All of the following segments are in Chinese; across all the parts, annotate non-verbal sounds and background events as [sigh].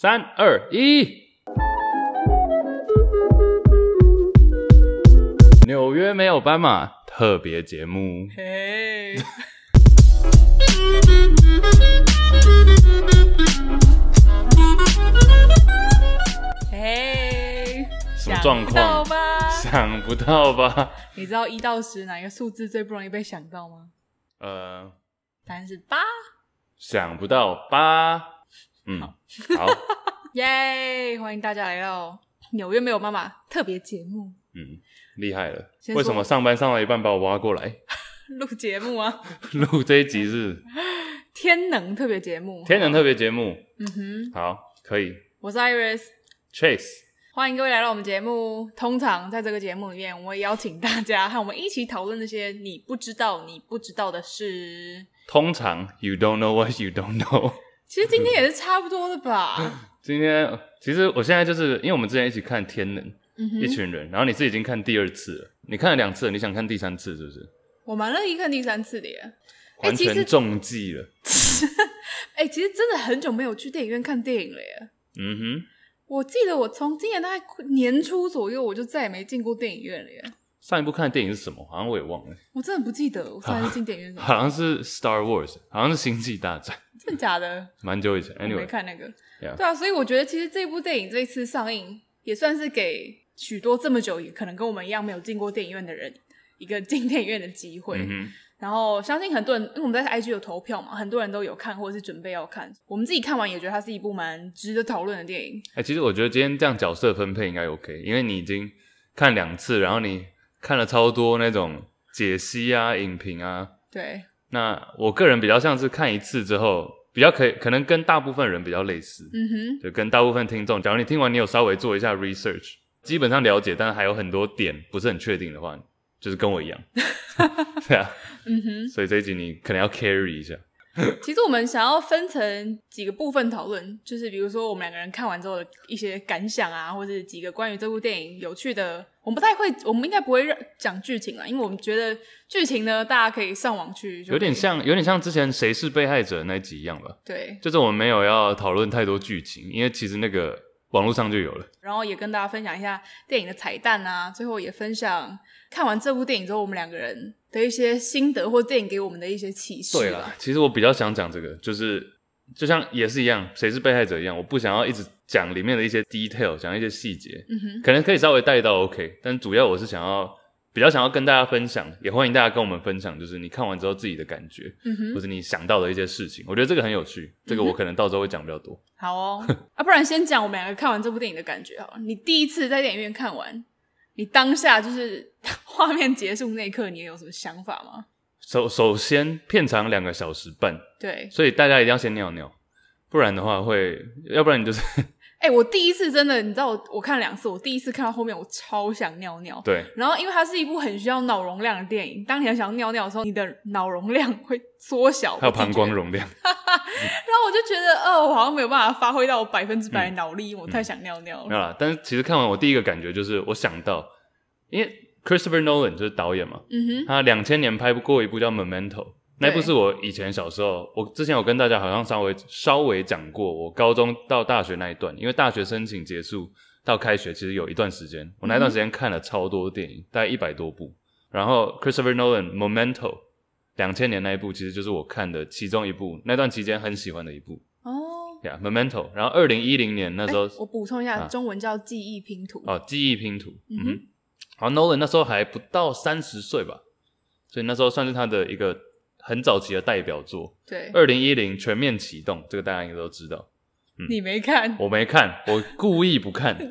三二一，纽约没有斑马特别节目。嘿，嘿，什么状况？想不到吧？想不到吧？你知道一到十哪一个数字最不容易被想到吗？呃，答案是八。想不到吧？嗯，好，[laughs] 耶欢迎大家来到纽约没有妈妈特别节目。嗯，厉害了。为什么上班上到一半把我挖过来 [laughs] 录节目啊？[laughs] 录这一集是天能特别节目。天能特别节目。嗯哼，好，可以。我是 Iris Chase，欢迎各位来到我们节目。通常在这个节目里面，我会邀请大家和我们一起讨论那些你不知道、你不知道的事。通常，You don't know what you don't know。其实今天也是差不多的吧。[laughs] 今天其实我现在就是因为我们之前一起看《天能》，嗯，一群人，然后你是已经看第二次了，你看了两次了，你想看第三次是不是？我蛮乐意看第三次的耶，完全中计了。[laughs] 哎、欸，其实真的很久没有去电影院看电影了耶。嗯哼，我记得我从今年大概年初左右，我就再也没进过电影院了耶。上一部看的电影是什么？好像我也忘了。我真的不记得我上一次进电影院什么。好像是 Star Wars，好像是星际大战。真的假的？蛮久以前，Anyway，我没看那个。Yeah. 对啊，所以我觉得其实这部电影这一次上映，也算是给许多这么久也可能跟我们一样没有进过电影院的人一个进电影院的机会。嗯然后相信很多人，因为我们在 IG 有投票嘛，很多人都有看或者是准备要看。我们自己看完也觉得它是一部蛮值得讨论的电影。哎、欸，其实我觉得今天这样角色分配应该 OK，因为你已经看两次，然后你。看了超多那种解析啊、影评啊，对。那我个人比较像是看一次之后，比较可以可能跟大部分人比较类似，嗯哼，就跟大部分听众，假如你听完你有稍微做一下 research，基本上了解，但是还有很多点不是很确定的话，就是跟我一样，[laughs] [laughs] 对啊，嗯哼，所以这一集你可能要 carry 一下。[laughs] 其实我们想要分成几个部分讨论，就是比如说我们两个人看完之后的一些感想啊，或者几个关于这部电影有趣的，我们不太会，我们应该不会讲剧情啦，因为我们觉得剧情呢，大家可以上网去，有点像，有点像之前谁是被害者那集一样吧？对，就是我们没有要讨论太多剧情，因为其实那个网络上就有了，然后也跟大家分享一下电影的彩蛋啊，最后也分享看完这部电影之后我们两个人的一些心得，或电影给我们的一些启示。对啦，其实我比较想讲这个，就是就像也是一样，谁是被害者一样，我不想要一直讲里面的一些 detail，讲一些细节，嗯哼，可能可以稍微带到 OK，但主要我是想要比较想要跟大家分享，也欢迎大家跟我们分享，就是你看完之后自己的感觉，嗯哼，或者你想到的一些事情，我觉得这个很有趣，这个我可能到时候会讲比较多。嗯、好哦，[laughs] 啊，不然先讲我们两个看完这部电影的感觉好了。你第一次在电影院看完，你当下就是画面结束那一刻，你有什么想法吗？首首先，片长两个小时半，对，所以大家一定要先尿尿，不然的话会，要不然你就是，哎、欸，我第一次真的，你知道我我看两次，我第一次看到后面，我超想尿尿，对，然后因为它是一部很需要脑容量的电影，当你很想尿尿的时候，你的脑容量会缩小，还有膀胱容量，[laughs] 然后我就觉得，哦，我好像没有办法发挥到我百分之百的脑力，嗯、我太想尿尿了。没有啦，但是其实看完我第一个感觉就是，我想到，因为。Christopher Nolan 就是导演嘛，嗯哼，他两千年拍过一部叫《Memento》，那部是我以前小时候，我之前有跟大家好像稍微稍微讲过，我高中到大学那一段，因为大学申请结束到开学其实有一段时间，我那段时间看了超多电影，大概一百多部，然后 Christopher Nolan《Memento》两千年那一部其实就是我看的其中一部，那段期间很喜欢的一部哦，呀，《Memento》，然后二零一零年那时候，我补充一下，中文叫《记忆拼图》哦，《记忆拼图》，嗯哼。好，Nolan 那时候还不到三十岁吧，所以那时候算是他的一个很早期的代表作。对，二零一零全面启动，这个大家应该都知道。嗯，你没看？我没看，我故意不看。[laughs] 屁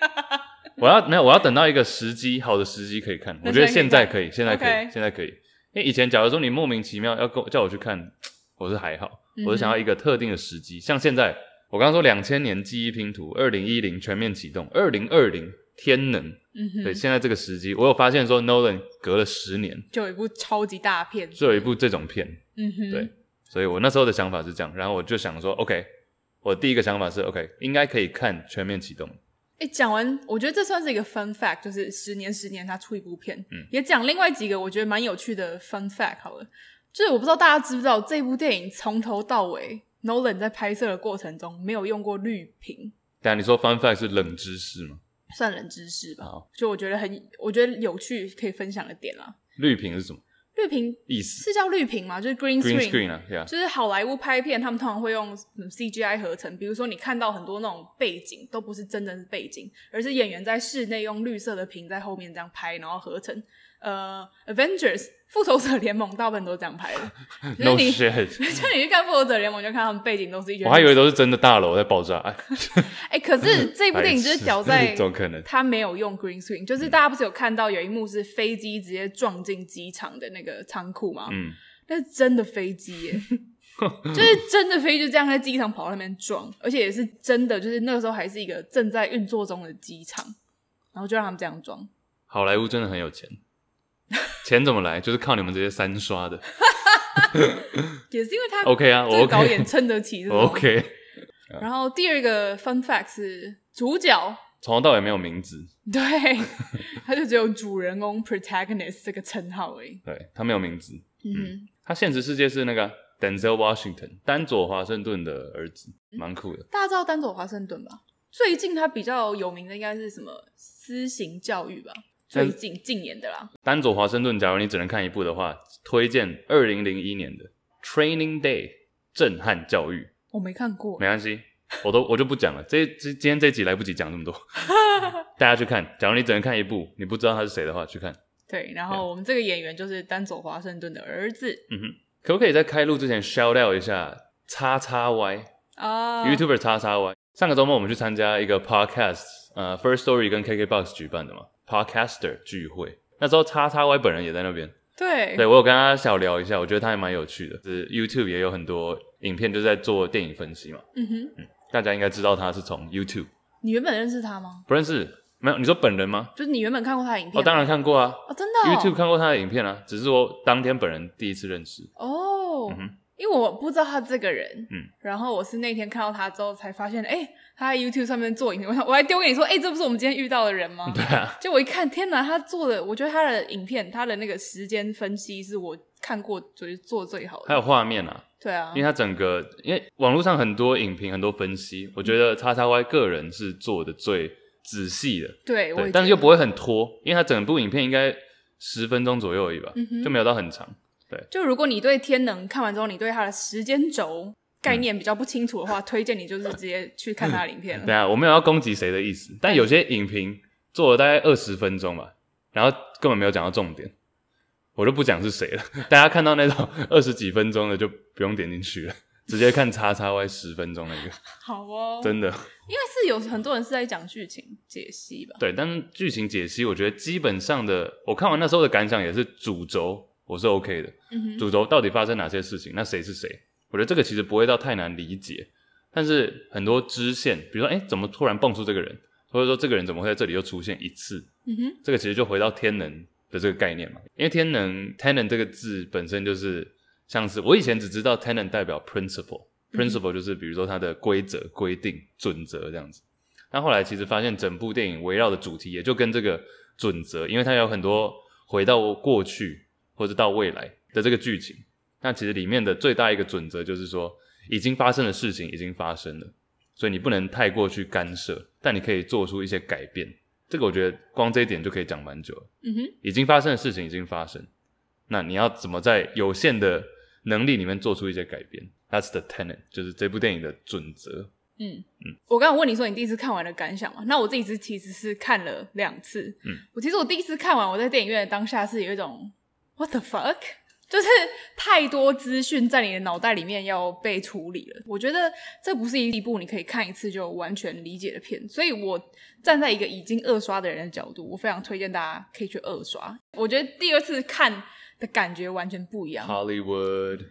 啦！我要没有，我要等到一个时机，好的时机可以看。我觉得现在可以，现在可以.现在可以。因为以前假如说你莫名其妙要跟叫我去看，我是还好，我是想要一个特定的时机，嗯。像现在，我刚刚说两千年记忆拼图，二零一零全面启动，二零二零。天能，嗯哼，对，现在这个时机，我有发现说，Nolan 隔了十年就有一部超级大片，就有一部这种片，嗯哼，对，所以我那时候的想法是这样，然后我就想说，OK，我第一个想法是，OK，应该可以看全面启动。哎，讲完，我觉得这算是一个 fun fact，就是十年十年他出一部片，嗯，也讲另外几个我觉得蛮有趣的 fun fact 好了，就是我不知道大家知不知道这部电影从头到尾 Nolan 在拍摄的过程中没有用过绿屏。对啊，你说 Fun Fact 是冷知识吗？算冷知识吧。好就我觉得很，我觉得有趣可以分享的点啦。绿屏是什么？绿屏意思是叫绿屏吗？就是 green Green screen。啊，yeah. 就是好莱坞拍片，他们通常会用 CGI 合成，比如说你看到很多那种背景都不是真正的背景，而是演员在室内用绿色的屏在后面这样拍，然后合成。呃，Avengers 复仇者联盟大部分都是这样拍的。[laughs] No 你！[laughs] 就你去看复仇者联盟，就看他们背景都是一群。我还以为都是真的大楼在爆炸。[laughs] 哎、欸，可是这部电影就是屌在，怎么可能？他没有用 green screen，就是大家不是有看到有一幕是飞机直接撞进机场的那个仓库吗？嗯，那是真的飞机耶，就是真的飞机就这样在机场跑到那边撞，而且也是真的，就是那个时候还是一个正在运作中的机场，然后就让他们这样撞。好莱坞真的很有钱。[laughs] 钱怎么来？就是靠你们这些三刷的，[laughs] 也是因为他 OK 啊，我这个导演撑得起 [laughs] OK。然后第二个 Fun Fact 是主角从头到尾没有名字，对，他就只有主人公 Protagonist 这个称号而已。对，他没有名字。嗯，他现实世界是那个 Denzel Washington 丹佐华盛顿的儿子，蛮酷的。大家知道丹佐华盛顿吧？最近他比较有名的应该是什么私刑教育吧？最近近年的啦，丹佐华盛顿，假如你只能看一部的话，推荐二零零一年的《Training Day》震撼教育。我没看过，没关系，我都我就不讲了。这这今天这集来不及讲这么多，[laughs] 大家去看。假如你只能看一部，你不知道他是谁的话，去看。对，然后我们这个演员就是丹佐华盛顿的儿子。嗯哼，可不可以在开录之前 shout out 一下叉叉 Y 啊，YouTuber 叉叉 Y。上个周末我们去参加一个 podcast，呃，First Story 跟 KKBOX 举办的嘛。Podcaster 聚会，那时候叉叉 Y 本人也在那边。对，对我有跟他小聊一下，我觉得他还蛮有趣的。就是 YouTube 也有很多影片，就是在做电影分析嘛。嗯哼，嗯，大家应该知道他是从 YouTube。你原本认识他吗？不认识，没有。你说本人吗？就是你原本看过他的影片？哦，当然看过啊。哦，真的哦？YouTube 看过他的影片啊，只是说当天本人第一次认识。哦，嗯哼，因为我不知道他这个人。嗯，然后我是那天看到他之后才发现，哎。他在 YouTube 上面做影片，我 [laughs] 我还丢给你说，哎、欸，这不是我们今天遇到的人吗？[laughs] 对啊。就我一看，天哪，他做的，我觉得他的影片，他的那个时间分析是我看过就是做最好的。还有画面啊。对啊。因为他整个，因为网络上很多影评、很多分析，我觉得叉叉 Y 个人是做的最仔细的。对。对。但是又不会很拖，因为他整部影片应该十分钟左右而已吧，嗯、就没有到很长。对。就如果你对天能看完之后，你对它的时间轴。概念比较不清楚的话，嗯、[laughs] 推荐你就是直接去看它的影片了。[laughs] 对啊，我没有要攻击谁的意思，但有些影评做了大概二十分钟吧，然后根本没有讲到重点，我就不讲是谁了。[laughs] 大家看到那种二十几分钟的就不用点进去了，直接看叉叉 Y 十分钟那个。好哦，真的，因为是有很多人是在讲剧情解析吧？对，但是剧情解析，我觉得基本上的，我看完那时候的感想也是主轴，我是 OK 的。嗯哼，主轴到底发生哪些事情？那谁是谁？我觉得这个其实不会到太难理解，但是很多支线，比如说，诶，怎么突然蹦出这个人，或者说这个人怎么会在这里又出现一次？嗯哼，这个其实就回到天能的这个概念嘛，因为天能 tenet 这个字本身就是像是我以前只知道 tenet 代表 principle，principle、嗯、就是比如说它的规则、规定、准则这样子，但后来其实发现整部电影围绕的主题也就跟这个准则，因为它有很多回到过去或者到未来的这个剧情。那其实里面的最大一个准则就是说，已经发生的事情已经发生了，所以你不能太过去干涉，但你可以做出一些改变。这个我觉得光这一点就可以讲蛮久了。嗯哼，已经发生的事情已经发生，那你要怎么在有限的能力里面做出一些改变？That's the tenet，就是这部电影的准则。嗯嗯，我刚刚问你说你第一次看完的感想嘛？那我自己是其实是看了两次。嗯，我其实我第一次看完，我在电影院的当下是有一种 What the fuck？[laughs] 就是太多资讯在你的脑袋里面要被处理了，我觉得这不是一部你可以看一次就完全理解的片，所以我站在一个已经二刷的人的角度，我非常推荐大家可以去二刷。我觉得第二次看的感觉完全不一样。Hollywood，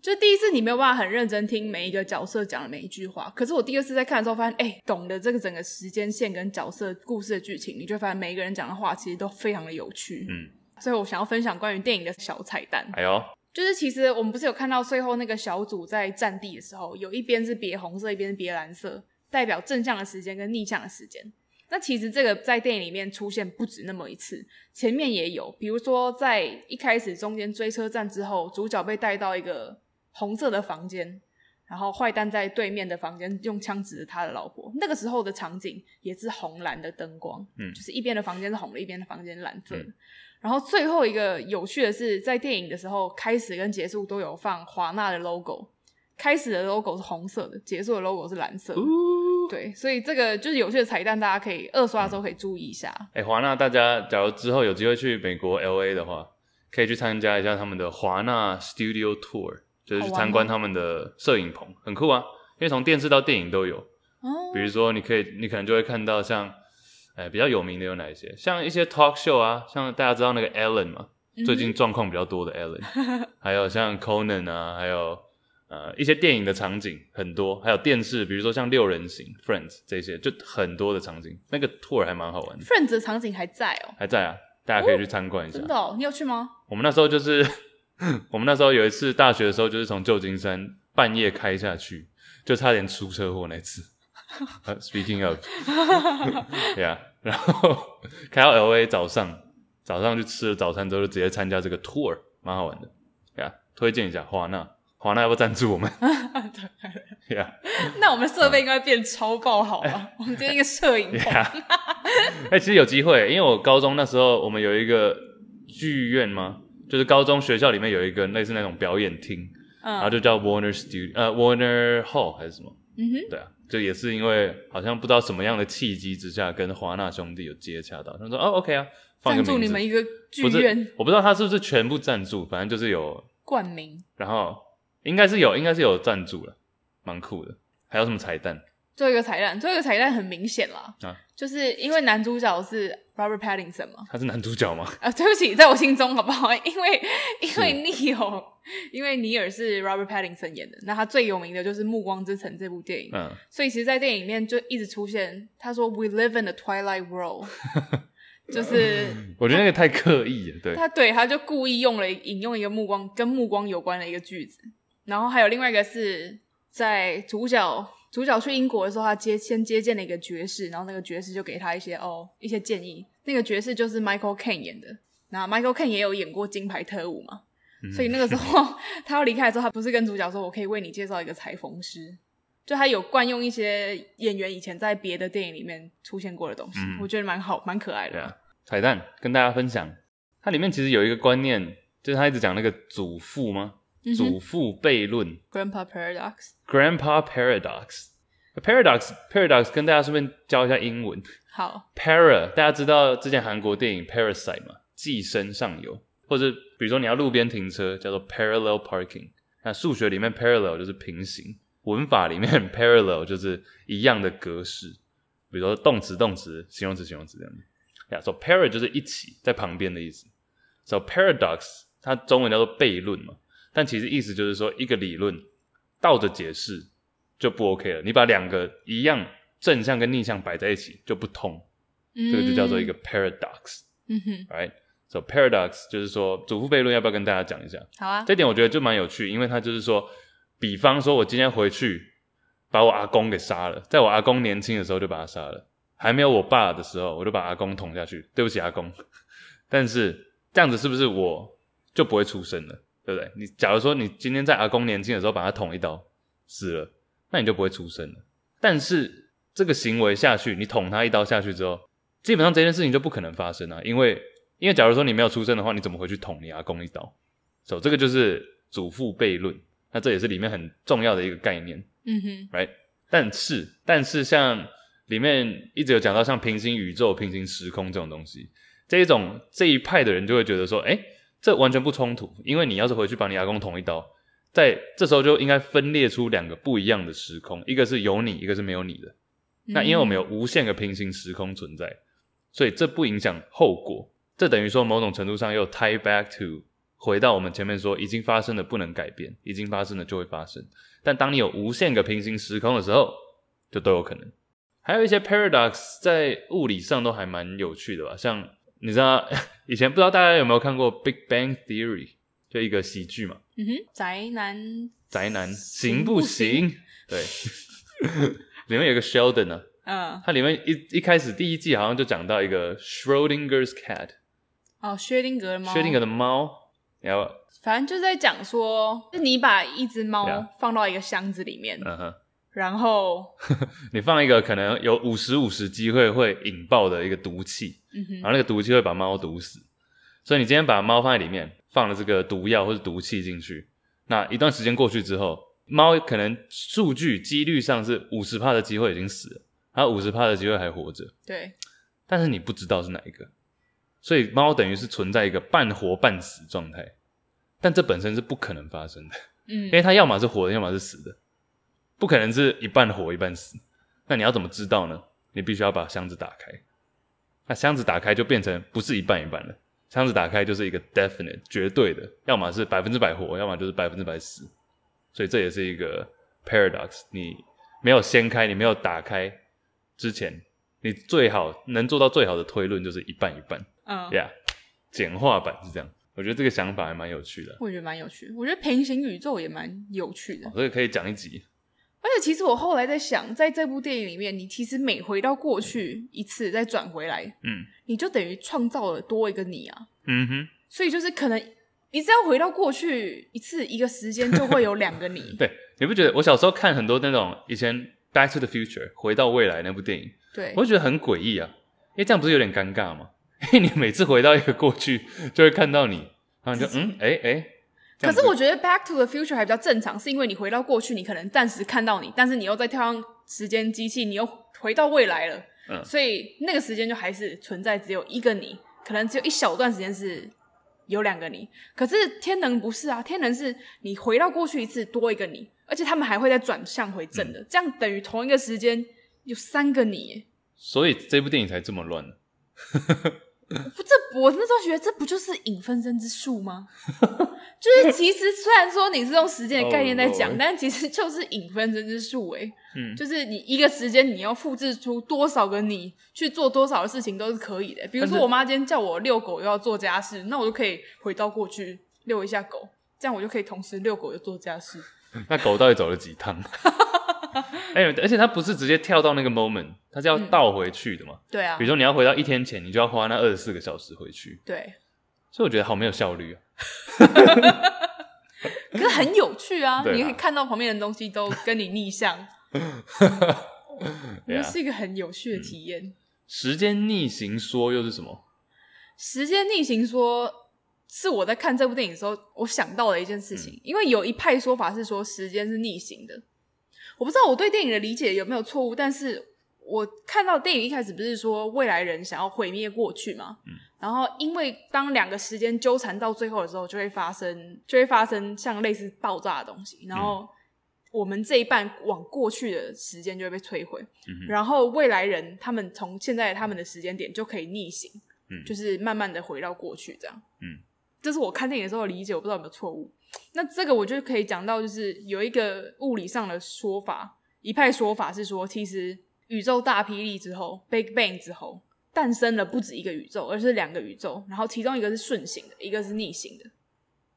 就第一次你没有办法很认真听每一个角色讲的每一句话，可是我第二次在看的时候发现，哎，懂得这个整个时间线跟角色故事的剧情，你就会发现每一个人讲的话其实都非常的有趣。嗯。所以我想要分享关于电影的小彩蛋。哎呦，就是其实我们不是有看到最后那个小组在战地的时候，有一边是别红色，一边是别蓝色，代表正向的时间跟逆向的时间。那其实这个在电影里面出现不止那么一次，前面也有，比如说在一开始中间追车站之后，主角被带到一个红色的房间，然后坏蛋在对面的房间用枪指着他的老婆。那个时候的场景也是红蓝的灯光，嗯，就是一边的房间是红的，一边的房间是蓝色的。嗯、然后最后一个有趣的是，在电影的时候开始跟结束都有放华纳的 logo，开始的 logo 是红色的，结束的 logo 是蓝色的。对，所以这个就是有趣的彩蛋，大家可以二刷的时候可以注意一下。哎、嗯，华纳，大家假如之后有机会去美国 LA 的话，可以去参加一下他们的华纳 Studio Tour。就是去参观他们的摄影棚，很酷啊！因为从电视到电影都有。哦。比如说，你可以，你可能就会看到像，哎，比较有名的有哪一些？像一些 talk show 啊，像大家知道那个 Ellen 嘛，最近状况比较多的 Ellen，嗯。[laughs] 还有像 Conan 啊，还有呃一些电影的场景很多，还有电视，比如说像六人行 Friends 这些，就很多的场景。那个 tour 还蛮好玩的。Friends 的场景还在哦。还在啊，大家可以去参观一下。真的哦？你有去吗？我们那时候就是。我们那时候有一次大学的时候，就是从旧金山半夜开下去，就差点出车祸那次。[laughs] uh, speaking of，yeah，，[laughs] 然后开到 LA，早上早上去吃了早餐之后，就直接参加这个 tour，蛮好玩的。对啊，推荐一下华纳，华纳要不要赞助我们？[laughs] 对啊，那我们设备应该变超爆好了。欸、我们今天一个摄影棚。哎、欸，其实有机会，因为我高中那时候我们有一个剧院吗？就是高中学校里面有一个类似那种表演厅，嗯、然后就叫 Warner Studio，呃，Warner Hall 还是什么？嗯哼，对啊，就也是因为好像不知道什么样的契机之下，跟华纳兄弟有接洽到，他说哦，OK 啊，赞助你们一个剧院，我不知道他是不是全部赞助，反正就是有冠名，然后应该是有，应该是有赞助了，蛮酷的。还有什么彩蛋？最后一个彩蛋，最后一个彩蛋很明显啦，啊，就是因为男主角是 Robert Pattinson 嘛，他是男主角吗？啊，对不起，在我心中好不好？[laughs] 因为因为尼尔，因为尼尔是 Robert Pattinson 演的，那他最有名的就是《暮光之城》这部电影，嗯，所以其实，在电影里面就一直出现，他说 We live in the Twilight World，[laughs] [laughs] 就是我觉得那个太刻意了，对，他对他就故意用了引用一个目光跟目光有关的一个句子，然后还有另外一个是在主角。主角去英国的时候，他接先接见了一个爵士，然后那个爵士就给他一些哦一些建议。那个爵士就是 Michael Caine 演的，那 Michael Caine 也有演过《金牌特务》嘛，嗯、所以那个时候 [laughs] 他要离开的时候，他不是跟主角说：“我可以为你介绍一个裁缝师。”就他有惯用一些演员以前在别的电影里面出现过的东西，嗯、我觉得蛮好，蛮可爱的。对啊，彩蛋跟大家分享，它里面其实有一个观念，就是他一直讲那个祖父吗？祖父悖论，Grandpa Paradox，Grandpa Paradox，Paradox，Paradox，跟大家顺便教一下英文。好，Para，大家知道之前韩国电影 Parasite 嘛？寄生上流，或者比如说你要路边停车，叫做 Parallel Parking。那数学里面 Parallel 就是平行，文法里面 Parallel 就是一样的格式。比如说动词、动词、形容词、形容词这样子。呀，So para 就是一起在旁边的意思。So Paradox 它中文叫做悖论嘛？但其实意思就是说，一个理论倒着解释就不 OK 了。你把两个一样正向跟逆向摆在一起就不通，嗯、这个就叫做一个 paradox。嗯哼，right？So paradox 就是说祖父悖论，要不要跟大家讲一下？好啊，这点我觉得就蛮有趣，因为它就是说，比方说我今天回去把我阿公给杀了，在我阿公年轻的时候就把他杀了，还没有我爸的时候我就把阿公捅下去，对不起阿公。[laughs] 但是这样子是不是我就不会出生了？对不对？你假如说你今天在阿公年轻的时候把他捅一刀死了，那你就不会出生了。但是这个行为下去，你捅他一刀下去之后，基本上这件事情就不可能发生啊。因为因为假如说你没有出生的话，你怎么会去捅你阿公一刀？所以这个就是祖父悖论。那这也是里面很重要的一个概念。嗯哼，right？但是但是像里面一直有讲到像平行宇宙、平行时空这种东西，这一种这一派的人就会觉得说，诶这完全不冲突，因为你要是回去把你阿公捅一刀，在这时候就应该分裂出两个不一样的时空，一个是有你，一个是没有你的。那因为我们有无限个平行时空存在，所以这不影响后果。这等于说某种程度上又 tie back to 回到我们前面说，已经发生的不能改变，已经发生的就会发生。但当你有无限个平行时空的时候，就都有可能。还有一些 paradox 在物理上都还蛮有趣的吧，像。你知道以前不知道大家有没有看过《Big Bang Theory》，就一个喜剧嘛？嗯哼，宅男，宅男行不行？对，[laughs] 里面有个 Sheldon 呢、啊，嗯，它里面一一开始第一季好像就讲到一个 Schrodinger's cat，哦，薛定格的猫，薛定谔的猫，然后反正就是在讲说，就你把一只猫放到一个箱子里面，嗯哼，然后 [laughs] 你放一个可能有五十五十机会会引爆的一个毒气，然后那个毒气会把猫毒死，所以你今天把猫放在里面，放了这个毒药或者毒气进去，那一段时间过去之后，猫可能数据几率上是五十趴的机会已经死了，还有五十趴的机会还活着，对，但是你不知道是哪一个，所以猫等于是存在一个半活半死状态。但这本身是不可能发生的，嗯，因为它要么是活的，要么是死的，不可能是一半活一半死。那你要怎么知道呢？你必须要把箱子打开。那箱子打开就变成不是一半一半了，箱子打开就是一个 definite 绝对的，要么是百分之百活，要么就是百分之百死。所以这也是一个 paradox。你没有掀开，你没有打开之前，你最好能做到最好的推论就是一半一半。嗯，Yeah，简化版是这样。我觉得这个想法还蛮有趣的。我觉得蛮有趣的。我觉得平行宇宙也蛮有趣的，所以可以讲一集。而且其实我后来在想，在这部电影里面，你其实每回到过去一次，再转回来，嗯，你就等于创造了多一个你啊。嗯哼。所以就是可能你只要回到过去一次，一个时间就会有两个你。[laughs] 对，你不觉得我小时候看很多那种以前《Back to the Future》回到未来那部电影，对，我就觉得很诡异啊，因为这样不是有点尴尬吗？[laughs] 因为你每次回到一个过去，就会看到你，然后你就嗯，哎、欸、哎。欸、可是我觉得《Back to the Future》还比较正常，是因为你回到过去，你可能暂时看到你，但是你又再跳上时间机器，你又回到未来了。嗯，所以那个时间就还是存在，只有一个你，可能只有一小段时间是有两个你。可是天能不是啊，天能是你回到过去一次多一个你，而且他们还会再转向回正的，嗯、这样等于同一个时间有三个你。所以这部电影才这么乱。不，这我那时候觉得这不就是影分身之术吗？[laughs] 就是其实虽然说你是用时间的概念在讲，哦、但其实就是影分身之术哎。嗯，就是你一个时间你要复制出多少个你去做多少的事情都是可以的。比如说我妈今天叫我遛狗又要做家事，那我就可以回到过去遛一下狗，这样我就可以同时遛狗又做家事。[laughs] 那狗到底走了几趟？[laughs] 哎、欸，而且它不是直接跳到那个 moment，它是要倒回去的嘛？嗯、对啊。比如说你要回到一天前，你就要花那二十四个小时回去。对。所以我觉得好没有效率啊。[laughs] 可是很有趣啊！你可以看到旁边的东西都跟你逆向。[laughs] 是一个很有趣的体验。时间逆行说又是什么？时间逆行说是我在看这部电影的时候，我想到的一件事情。嗯、因为有一派说法是说时间是逆行的。我不知道我对电影的理解有没有错误，但是我看到电影一开始不是说未来人想要毁灭过去吗？嗯，然后因为当两个时间纠缠到最后的时候，就会发生就会发生像类似爆炸的东西，然后我们这一半往过去的时间就会被摧毁，嗯，然后未来人他们从现在他们的时间点就可以逆行，嗯，就是慢慢的回到过去这样，嗯，这是我看电影的时候的理解，我不知道有没有错误。那这个我就可以讲到，就是有一个物理上的说法，一派说法是说，其实宇宙大霹雳之后，Big Bang 之后，诞生了不止一个宇宙，而是两个宇宙，然后其中一个是顺行的，一个是逆行的。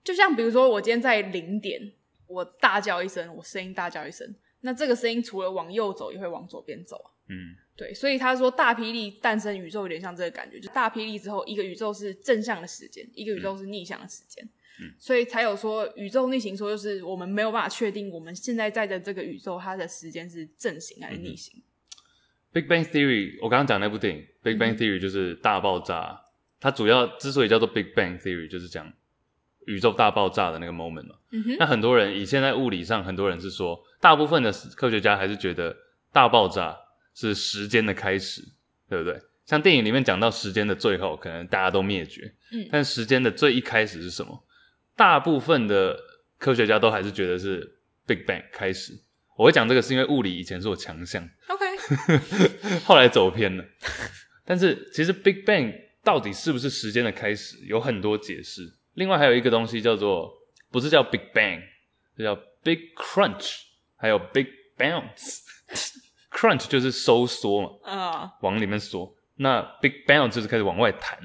就像比如说，我今天在零点，我大叫一声，我声音大叫一声，那这个声音除了往右走，也会往左边走啊。嗯，对，所以他说大霹雳诞生宇宙有点像这个感觉，就大霹雳之后，一个宇宙是正向的时间，一个宇宙是逆向的时间。嗯，所以才有说宇宙逆行说，就是我们没有办法确定我们现在在的这个宇宙，它的时间是正行还是逆行。嗯、Big Bang Theory，我刚刚讲那部电影，嗯、Big Bang Theory 就是大爆炸。它主要之所以叫做 Big Bang Theory，就是讲宇宙大爆炸的那个 moment 嘛。嗯哼。那很多人以现在物理上，很多人是说，大部分的科学家还是觉得大爆炸是时间的开始，对不对？像电影里面讲到时间的最后，可能大家都灭绝。嗯。但时间的最一开始是什么？大部分的科学家都还是觉得是 Big Bang 开始。我会讲这个是因为物理以前是我强项，OK，[laughs] 后来走偏了。但是其实 Big Bang 到底是不是时间的开始，有很多解释。另外还有一个东西叫做，不是叫 Big Bang，就叫 Big Crunch，还有 Big Bounce。[laughs] Crunch 就是收缩嘛，啊，uh. 往里面缩。那 Big Bounce 就是开始往外弹。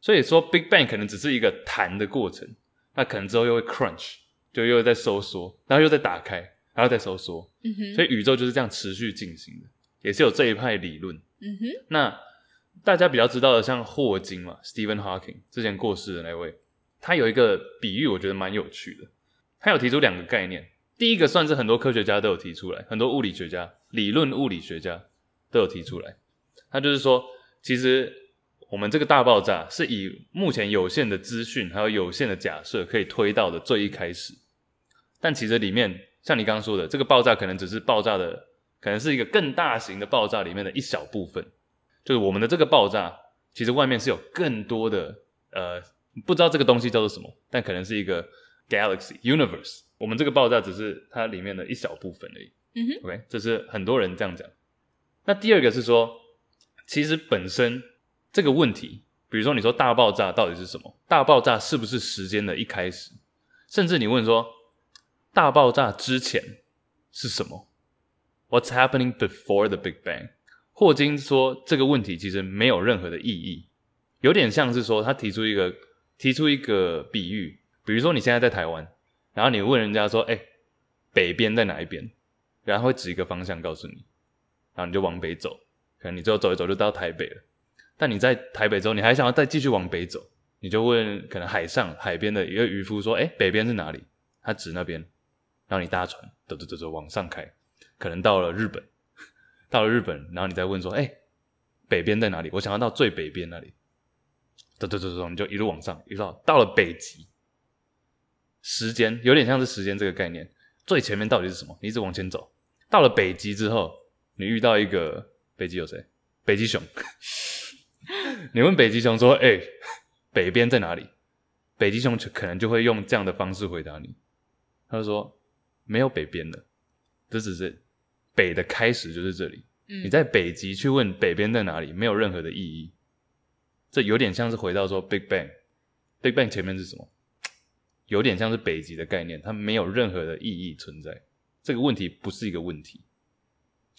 所以说 Big Bang 可能只是一个弹的过程。那可能之后又会 crunch，就又在收缩，然后又再打开，然后再收缩。嗯哼。所以宇宙就是这样持续进行的，也是有这一派理论。嗯哼。那大家比较知道的，像霍金嘛，Stephen Hawking 之前过世的那位，他有一个比喻，我觉得蛮有趣的。他有提出两个概念，第一个算是很多科学家都有提出来，很多物理学家、理论物理学家都有提出来。他就是说，其实我们这个大爆炸是以目前有限的资讯还有有限的假设可以推到的最一开始，但其实里面像你刚刚说的，这个爆炸可能只是爆炸的，可能是一个更大型的爆炸里面的一小部分，就是我们的这个爆炸，其实外面是有更多的呃。不知道这个东西叫做什么，但可能是一个 galaxy universe。我们这个爆炸只是它里面的一小部分而已。嗯哼，OK，这是很多人这样讲。那第二个是说，其实本身这个问题，比如说你说大爆炸到底是什么？大爆炸是不是时间的一开始？甚至你问说，大爆炸之前是什么？What's happening before the Big Bang？霍金说这个问题其实没有任何的意义，有点像是说他提出一个。提出一个比喻，比如说你现在在台湾，然后你问人家说：“哎、北边在哪一边？”然后会指一个方向告诉你，然后你就往北走，可能你最后走一走就到台北了。但你在台北之后，你还想要再继续往北走，你就问可能海上海边的一个渔夫说：“哎、北边是哪里？”他指那边，然后你搭船走走走走往上开，可能到了日本，到了日本，然后你再问说：“哎、北边在哪里？”我想要到最北边那里。走走走走，你就一路往上，一路到到了北极。时间有点像是时间这个概念，最前面到底是什么？你一直往前走，到了北极之后，你遇到一个北极有谁？北极熊。你问北极熊说：“哎、欸，北边在哪里？”北极熊可能就会用这样的方式回答你，他就说：“没有北边的，这只是北的开始就是这里。嗯、你在北极去问北边在哪里，没有任何的意义。”这有点像是回到说 Big Bang，Big Bang 前面是什么？有点像是北极的概念，它没有任何的意义存在。这个问题不是一个问题，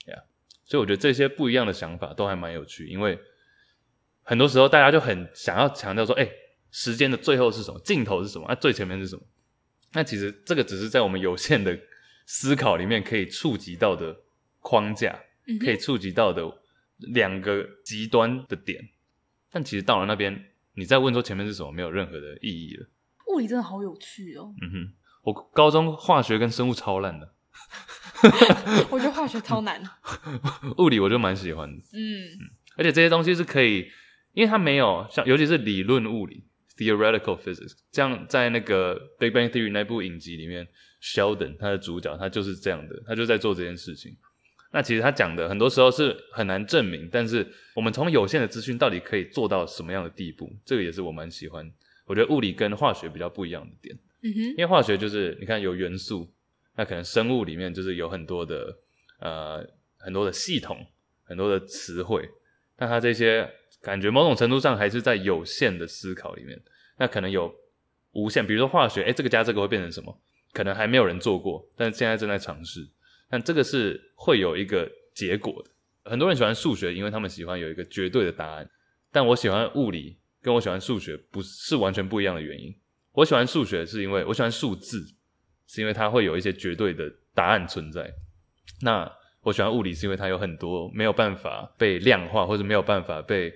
呀、yeah.，所以我觉得这些不一样的想法都还蛮有趣，因为很多时候大家就很想要强调说，哎，时间的最后是什么？尽头是什么？啊，最前面是什么？那其实这个只是在我们有限的思考里面可以触及到的框架，可以触及到的两个极端的点。但其实到了那边，你再问说前面是什么，没有任何的意义了。物理真的好有趣哦。嗯哼，我高中化学跟生物超烂的。[laughs] 我觉得化学超难。物理我就蛮喜欢嗯，而且这些东西是可以，因为它没有像，尤其是理论物理 （theoretical physics），这样在那个《Big Bang Theory》那部影集里面，Sheldon 他的主角他就是这样的，他就在做这件事情。那其实他讲的很多时候是很难证明，但是我们从有限的资讯到底可以做到什么样的地步，这个也是我蛮喜欢。我觉得物理跟化学比较不一样的点，嗯哼，因为化学就是你看有元素，那可能生物里面就是有很多的呃很多的系统，很多的词汇，但它这些感觉某种程度上还是在有限的思考里面，那可能有无限，比如说化学，诶，这个加这个会变成什么？可能还没有人做过，但是现在正在尝试。但这个是会有一个结果的。很多人喜欢数学，因为他们喜欢有一个绝对的答案。但我喜欢物理，跟我喜欢数学不是完全不一样的原因。我喜欢数学是因为我喜欢数字，是因为它会有一些绝对的答案存在。那我喜欢物理是因为它有很多没有办法被量化，或者没有办法被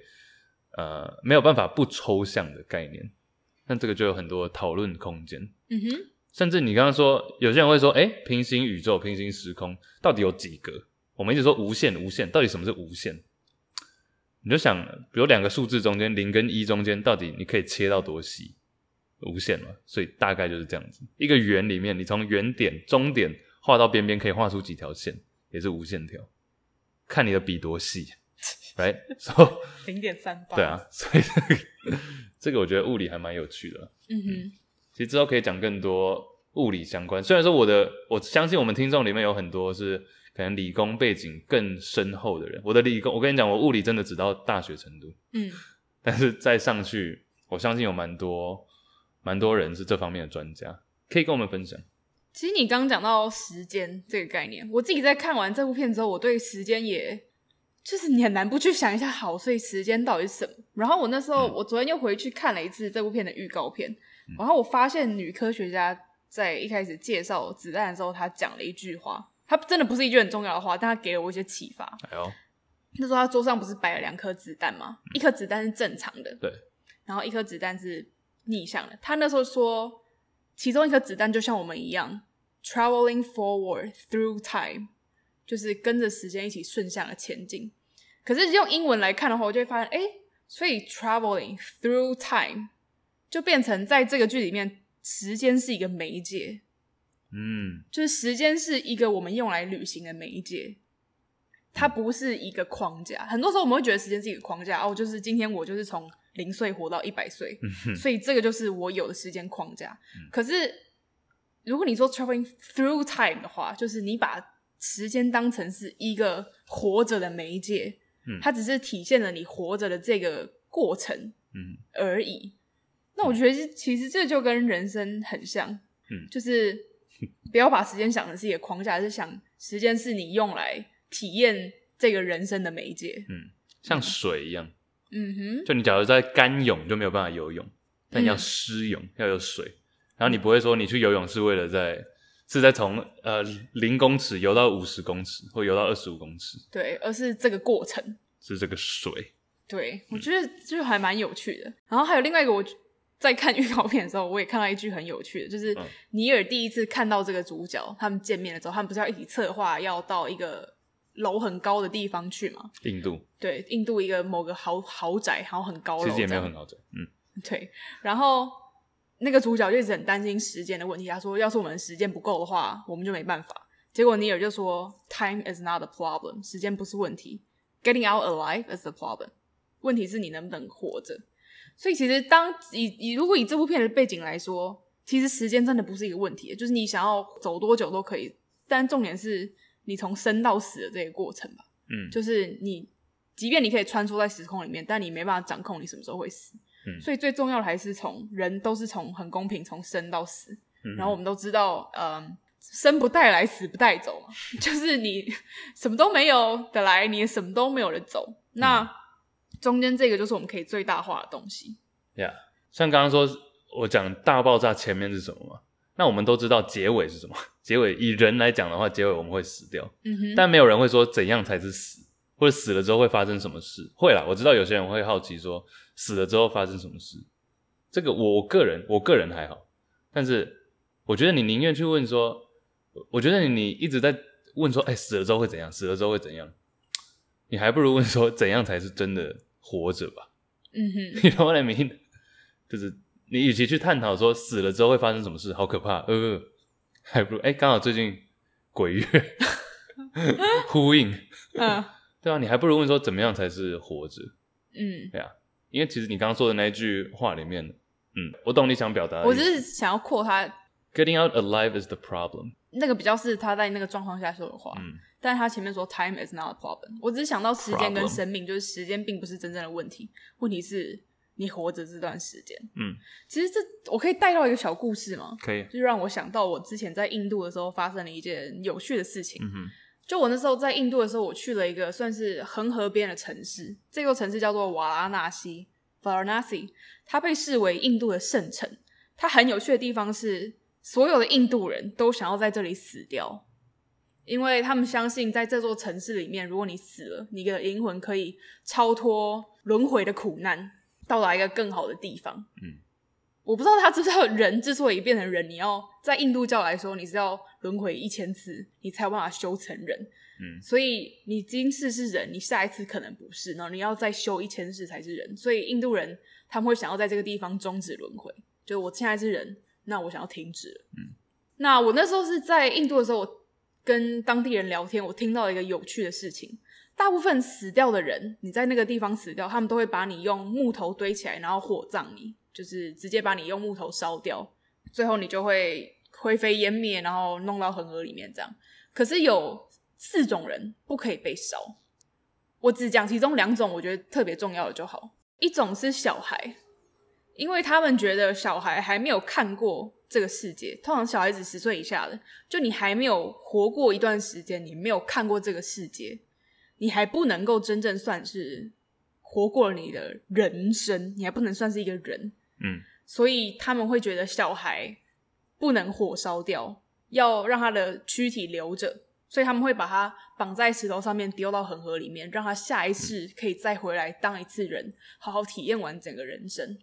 呃没有办法不抽象的概念。那这个就有很多讨论空间。嗯哼。甚至你刚刚说，有些人会说，哎，平行宇宙、平行时空到底有几个？我们一直说无限、无限，到底什么是无限？你就想，比如两个数字中间，零跟一中间，到底你可以切到多细？无限嘛，所以大概就是这样子。一个圆里面，你从圆点、终点画到边边，可以画出几条线，也是无线条。看你的笔多细，[laughs] 来说 [laughs] 零点三八。对啊，[laughs] 所以这个这个我觉得物理还蛮有趣的。嗯哼。其实之后可以讲更多物理相关。虽然说我的，我相信我们听众里面有很多是可能理工背景更深厚的人。我的理工，我跟你讲，我物理真的只到大学程度。嗯，但是再上去，我相信有蛮多蛮多人是这方面的专家，可以跟我们分享。其实你刚刚讲到时间这个概念，我自己在看完这部片之后，我对时间也就是你很难不去想一下，好，所以时间到底是什么？然后我那时候，嗯、我昨天又回去看了一次这部片的预告片。然后我发现女科学家在一开始介绍子弹的时候，她讲了一句话，她真的不是一句很重要的话，但她给了我一些启发。哎呦，那时候她桌上不是摆了两颗子弹吗？一颗子弹是正常的，对，然后一颗子弹是逆向的。她那时候说，其中一颗子弹就像我们一样，traveling forward through time，就是跟着时间一起顺向的前进。可是用英文来看的话，我就会发现，哎，所以 traveling through time 就变成在这个剧里面，时间是一个媒介。嗯，就是时间是一个我们用来旅行的媒介，它不是一个框架。很多时候我们会觉得时间是一个框架哦，就是今天我就是从零岁活到一百岁，所以这个就是我有的时间框架。可是如果你说 traveling through time 的话，就是你把时间当成是一个活着的媒介，它只是体现了你活着的这个过程，而已。那我觉得其实这就跟人生很像，就是。[laughs] 不要把时间想成是一个框架，而是想时间是你用来体验这个人生的媒介。嗯，像水一样。嗯哼，就你假如在干泳就没有办法游泳，但你要湿泳、嗯、要有水，然后你不会说你去游泳是为了在是在从呃零公尺游到五十公尺或游到二十五公尺，对，而是这个过程是这个水。对，我觉得就还蛮有趣的。嗯、然后还有另外一个我。在看预告片的时候，我也看到一句很有趣的，就是尼尔第一次看到这个主角，他们见面的时候，他们不是要一起策划要到一个楼很高的地方去嘛？印度。对，印度一个某个豪豪宅，然后很高楼。其实也没有很豪宅，嗯。对，然后那个主角就一直很担心时间的问题，他说：“要是我们时间不够的话，我们就没办法。”结果尼尔就说：“Time is not a problem，时间不是问题，Getting out alive is the problem，问题是你能不能活着。”所以其实当以以如果以这部片的背景来说，其实时间真的不是一个问题，就是你想要走多久都可以，但重点是你从生到死的这个过程吧。嗯，就是你即便你可以穿梭在时空里面，但你没办法掌控你什么时候会死。嗯，所以最重要的还是从人都是从很公平从生到死，嗯，然后我们都知道，嗯，生不带来，死不带走嘛，[laughs] 就是你什么都没有的来，你也什么都没有的走。那。嗯中间这个就是我们可以最大化的东西。呀、yeah，像刚刚说我讲大爆炸前面是什么嘛？那我们都知道结尾是什么？[laughs] 结尾以人来讲的话，结尾我们会死掉。嗯哼。但没有人会说怎样才是死，或者死了之后会发生什么事？会啦，我知道有些人会好奇说死了之后发生什么事。这个我个人我个人还好，但是我觉得你宁愿去问说，我觉得你你一直在问说，哎、欸，死了之后会怎样？死了之后会怎样？你还不如问说怎样才是真的？活着吧，嗯哼，你懂我的意思？就是你与其去探讨说死了之后会发生什么事，好可怕，呃，还不如哎，刚好最近鬼月 [laughs] 呼应，嗯，对啊，你还不如问说怎么样才是活着，嗯，对啊，因为其实你刚刚说的那一句话里面，嗯，我懂你想表达的，我只是想要扩他，Getting out alive is the problem，那个比较是他在那个状况下说的话，嗯。但是他前面说 time is not a problem，我只是想到时间跟生命，就是时间并不是真正的问题，问题是你活着这段时间。嗯，其实这我可以带到一个小故事吗？可以，就让我想到我之前在印度的时候发生了一件有趣的事情。嗯哼，就我那时候在印度的时候，我去了一个算是恒河边的城市，这座城市叫做瓦拉纳西 （Varanasi），它被视为印度的圣城。它很有趣的地方是，所有的印度人都想要在这里死掉。因为他们相信，在这座城市里面，如果你死了，你的灵魂可以超脱轮回的苦难，到达一个更好的地方。嗯，我不知道他知不知道，人之所以变成人，你要在印度教来说，你是要轮回一千次，你才有办法修成人。嗯，所以你今世是人，你下一次可能不是，然后你要再修一千世才是人。所以印度人他们会想要在这个地方终止轮回，就我现在是人，那我想要停止。嗯，那我那时候是在印度的时候，我。跟当地人聊天，我听到一个有趣的事情。大部分死掉的人，你在那个地方死掉，他们都会把你用木头堆起来，然后火葬你，就是直接把你用木头烧掉，最后你就会灰飞烟灭，然后弄到恒河里面这样。可是有四种人不可以被烧，我只讲其中两种，我觉得特别重要的就好。一种是小孩，因为他们觉得小孩还没有看过。这个世界通常小孩子十岁以下的，就你还没有活过一段时间，你没有看过这个世界，你还不能够真正算是活过你的人生，你还不能算是一个人。嗯，所以他们会觉得小孩不能火烧掉，要让他的躯体留着，所以他们会把他绑在石头上面丢到恒河里面，让他下一次可以再回来当一次人，好好体验完整个人生。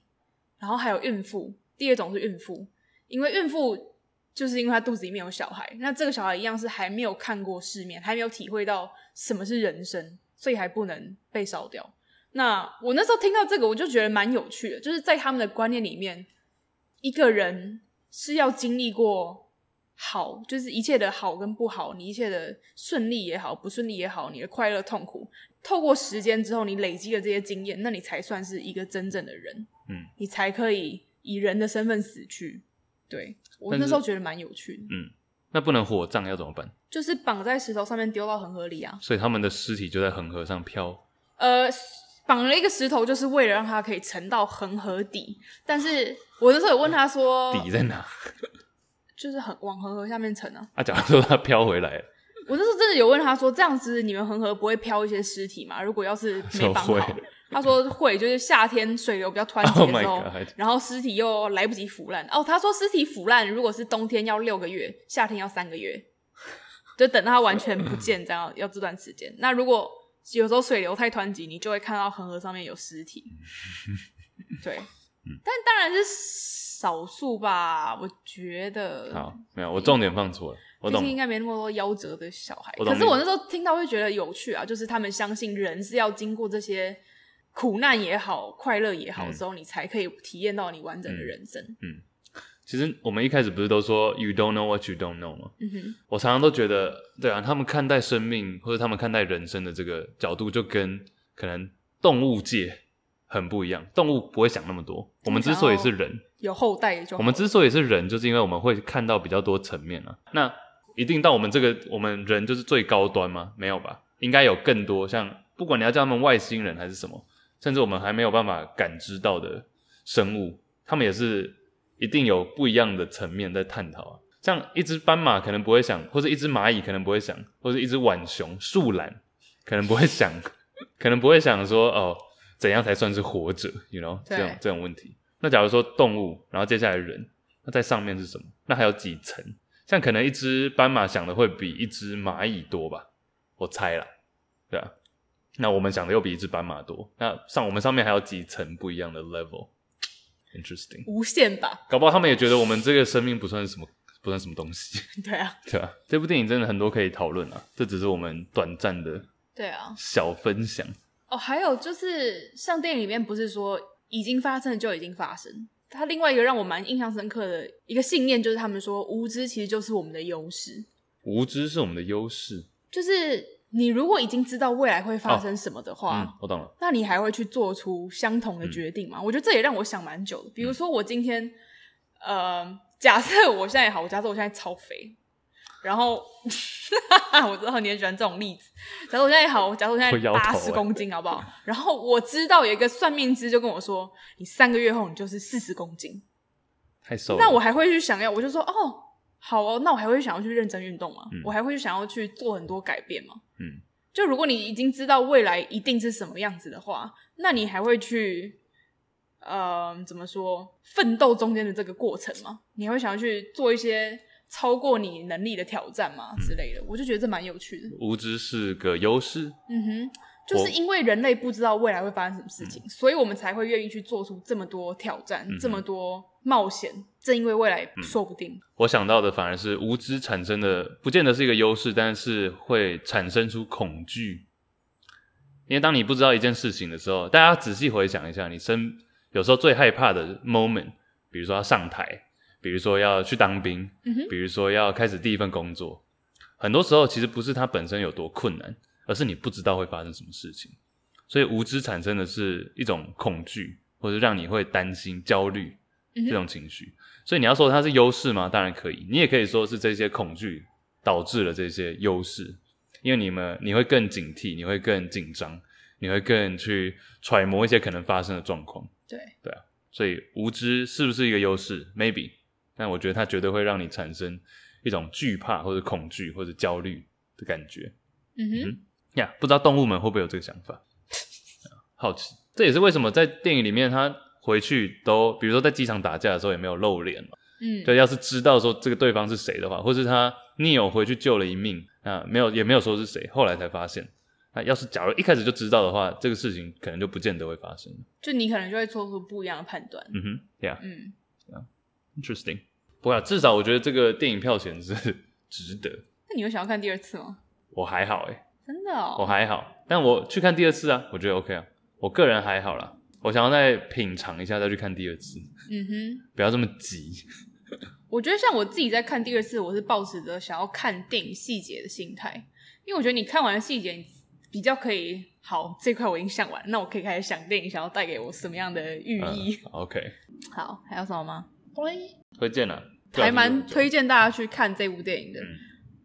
然后还有孕妇。第二种是孕妇，因为孕妇就是因为她肚子里面有小孩，那这个小孩一样是还没有看过世面，还没有体会到什么是人生，所以还不能被烧掉。那我那时候听到这个，我就觉得蛮有趣的，就是在他们的观念里面，一个人是要经历过好，就是一切的好跟不好，你一切的顺利也好，不顺利也好，你的快乐痛苦，透过时间之后，你累积了这些经验，那你才算是一个真正的人，嗯，你才可以。以人的身份死去，对，我那时候觉得蛮有趣的。嗯，那不能火葬要怎么办？就是绑在石头上面丢到恒河里啊。所以他们的尸体就在恒河上飘。呃，绑了一个石头，就是为了让它可以沉到恒河底。但是我那时候有问他说，底在哪？就是很往恒河下面沉啊。啊，假如说他飘回来了，我那时候真的有问他说，这样子你们恒河不会漂一些尸体吗？如果要是没绑好。他说会，就是夏天水流比较湍急的时候，oh、然后尸体又来不及腐烂。哦，他说尸体腐烂，如果是冬天要六个月，夏天要三个月，就等到它完全不见，这样要这段时间。那如果有时候水流太湍急，你就会看到恒河上面有尸体。[laughs] 对，但当然是少数吧，我觉得。好，没有，我重点放错了。我懂。毕竟应该没那么多夭折的小孩。可是我那时候听到会觉得有趣啊，就是他们相信人是要经过这些。苦难也好，快乐也好，之后、嗯、你才可以体验到你完整的人生。嗯，其实我们一开始不是都说 “you don't know what you don't know” 吗？嗯哼，我常常都觉得，对啊，他们看待生命或者他们看待人生的这个角度，就跟可能动物界很不一样。动物不会想那么多。我们之所以是人，有后代就好。我们之所以是人，就是因为我们会看到比较多层面啊。那一定到我们这个，我们人就是最高端吗？没有吧？应该有更多，像不管你要叫他们外星人还是什么。甚至我们还没有办法感知到的生物，他们也是一定有不一样的层面在探讨啊。像一只斑马可能不会想，或者一只蚂蚁可能不会想，或者一只浣熊、树懒可能不会想，可能不会想说哦，怎样才算是活着？You know，这种这种问题。那假如说动物，然后接下来人，那在上面是什么？那还有几层？像可能一只斑马想的会比一只蚂蚁多吧？我猜啦，对啊。那我们想的又比一只斑马多，那上我们上面还有几层不一样的 level，interesting，无限吧？搞不好他们也觉得我们这个生命不算什么，不算什么东西。[laughs] 对啊，对啊，这部电影真的很多可以讨论啊，这只是我们短暂的，对啊，小分享。哦，还有就是像电影里面不是说已经发生的就已经发生，它另外一个让我蛮印象深刻的一个信念就是他们说无知其实就是我们的优势，无知是我们的优势，就是。你如果已经知道未来会发生什么的话，我懂了。那你还会去做出相同的决定吗？嗯、我觉得这也让我想蛮久的。比如说，我今天，嗯、呃，假设我现在也好，我假设我现在超肥，然后，[laughs] 我知道你很喜欢这种例子。假如我现在好，假如我现在八十公斤，好不好？然后我知道有一个算命师就跟我说，你三个月后你就是四十公斤，太瘦了。那我还会去想要，我就说哦。好哦，那我还会想要去认真运动吗？嗯、我还会想要去做很多改变吗？嗯，就如果你已经知道未来一定是什么样子的话，那你还会去，呃，怎么说，奋斗中间的这个过程吗？你还会想要去做一些超过你能力的挑战嘛？之类的，嗯、我就觉得这蛮有趣的。无知是个优势。嗯哼。就是因为人类不知道未来会发生什么事情，嗯、所以我们才会愿意去做出这么多挑战、嗯、这么多冒险。正因为未来说不定、嗯，我想到的反而是无知产生的，不见得是一个优势，但是会产生出恐惧。因为当你不知道一件事情的时候，大家仔细回想一下，你身有时候最害怕的 moment，比如说要上台，比如说要去当兵，嗯、比如说要开始第一份工作，很多时候其实不是它本身有多困难。而是你不知道会发生什么事情，所以无知产生的是一种恐惧，或者让你会担心、焦虑这种情绪。嗯、所以你要说它是优势吗？当然可以，你也可以说是这些恐惧导致了这些优势，因为你们你会更警惕，你会更紧张，你会更去揣摩一些可能发生的状况。对对啊，所以无知是不是一个优势？Maybe，但我觉得它绝对会让你产生一种惧怕或者恐惧或者焦虑的感觉。嗯哼。嗯呀，yeah, 不知道动物们会不会有这个想法？好奇，这也是为什么在电影里面他回去都，比如说在机场打架的时候也没有露脸嘛。嗯，对，要是知道说这个对方是谁的话，或是他 Neo 回去救了一命啊，没有也没有说是谁，后来才发现，那要是假如一开始就知道的话，这个事情可能就不见得会发生。就你可能就会做出不一样的判断。嗯哼，Yeah，嗯，Yeah，Interesting。不过至少我觉得这个电影票钱是 [laughs] 值得。那你有想要看第二次吗？我还好哎、欸，真的哦，我还好。但我去看第二次啊，我觉得 OK 啊。我个人还好啦，我想要再品尝一下，再去看第二次。嗯哼，不要这么急。我觉得像我自己在看第二次，我是抱持着想要看电影细节的心态，因为我觉得你看完了细节，你比较可以好，这块我已经想完，那我可以开始想电影想要带给我什么样的寓意。嗯、OK，好，还有什么吗？推荐了，还蛮推荐大家去看这部电影的。嗯、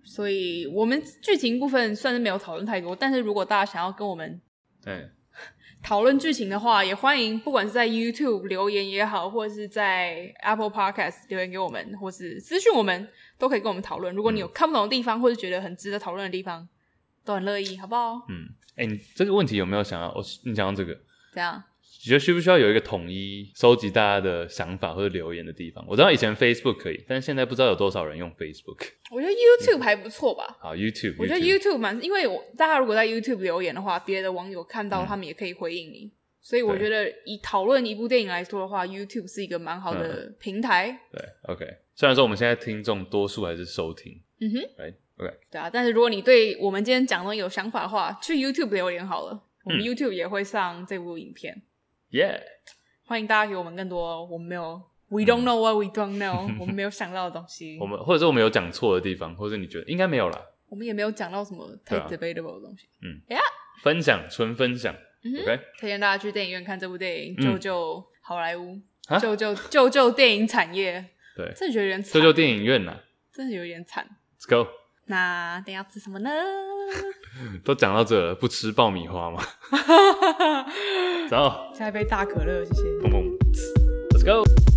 所以我们剧情部分算是没有讨论太多，但是如果大家想要跟我们，对。[laughs] 讨论剧情的话，也欢迎，不管是在 YouTube 留言也好，或者是在 Apple Podcast 留言给我们，或是私讯我们，都可以跟我们讨论。如果你有看不懂的地方，或者觉得很值得讨论的地方，都很乐意，好不好？嗯，哎、欸，你这个问题有没有想要？我你讲到这个？这样？你觉得需不需要有一个统一收集大家的想法或者留言的地方？我知道以前 Facebook 可以，但是现在不知道有多少人用 Facebook。我觉得 YouTube 还不错吧。好，YouTube。我觉得 YouTube 蛮，因为我大家如果在 YouTube 留言的话，别的网友看到他们也可以回应你。嗯、所以我觉得以讨论一部电影来说的话，YouTube 是一个蛮好的平台。嗯、对，OK。虽然说我们现在听众多数还是收听，嗯哼，Right，OK。对啊，但是如果你对我们今天讲的有想法的话，去 YouTube 留言好了，我们 YouTube 也会上这部影片。耶、嗯！欢迎大家给我们更多我们没有，We don't know what we don't know，我们没有想到的东西。[laughs] 我们或者说我们有讲错的地方，或者你觉得应该没有啦。我们也没有讲到什么太 debatable 的东西。嗯，呀，分享纯分享。OK，推荐大家去电影院看这部电影，救救好莱坞，救救救救电影产业。对，真的觉得有点惨。救救电影院呐，真的有点惨。Let's go。那等下吃什么呢？[laughs] 都讲到这了，不吃爆米花吗？[laughs] 走，下一杯大可乐，谢谢。砰砰，Let's go。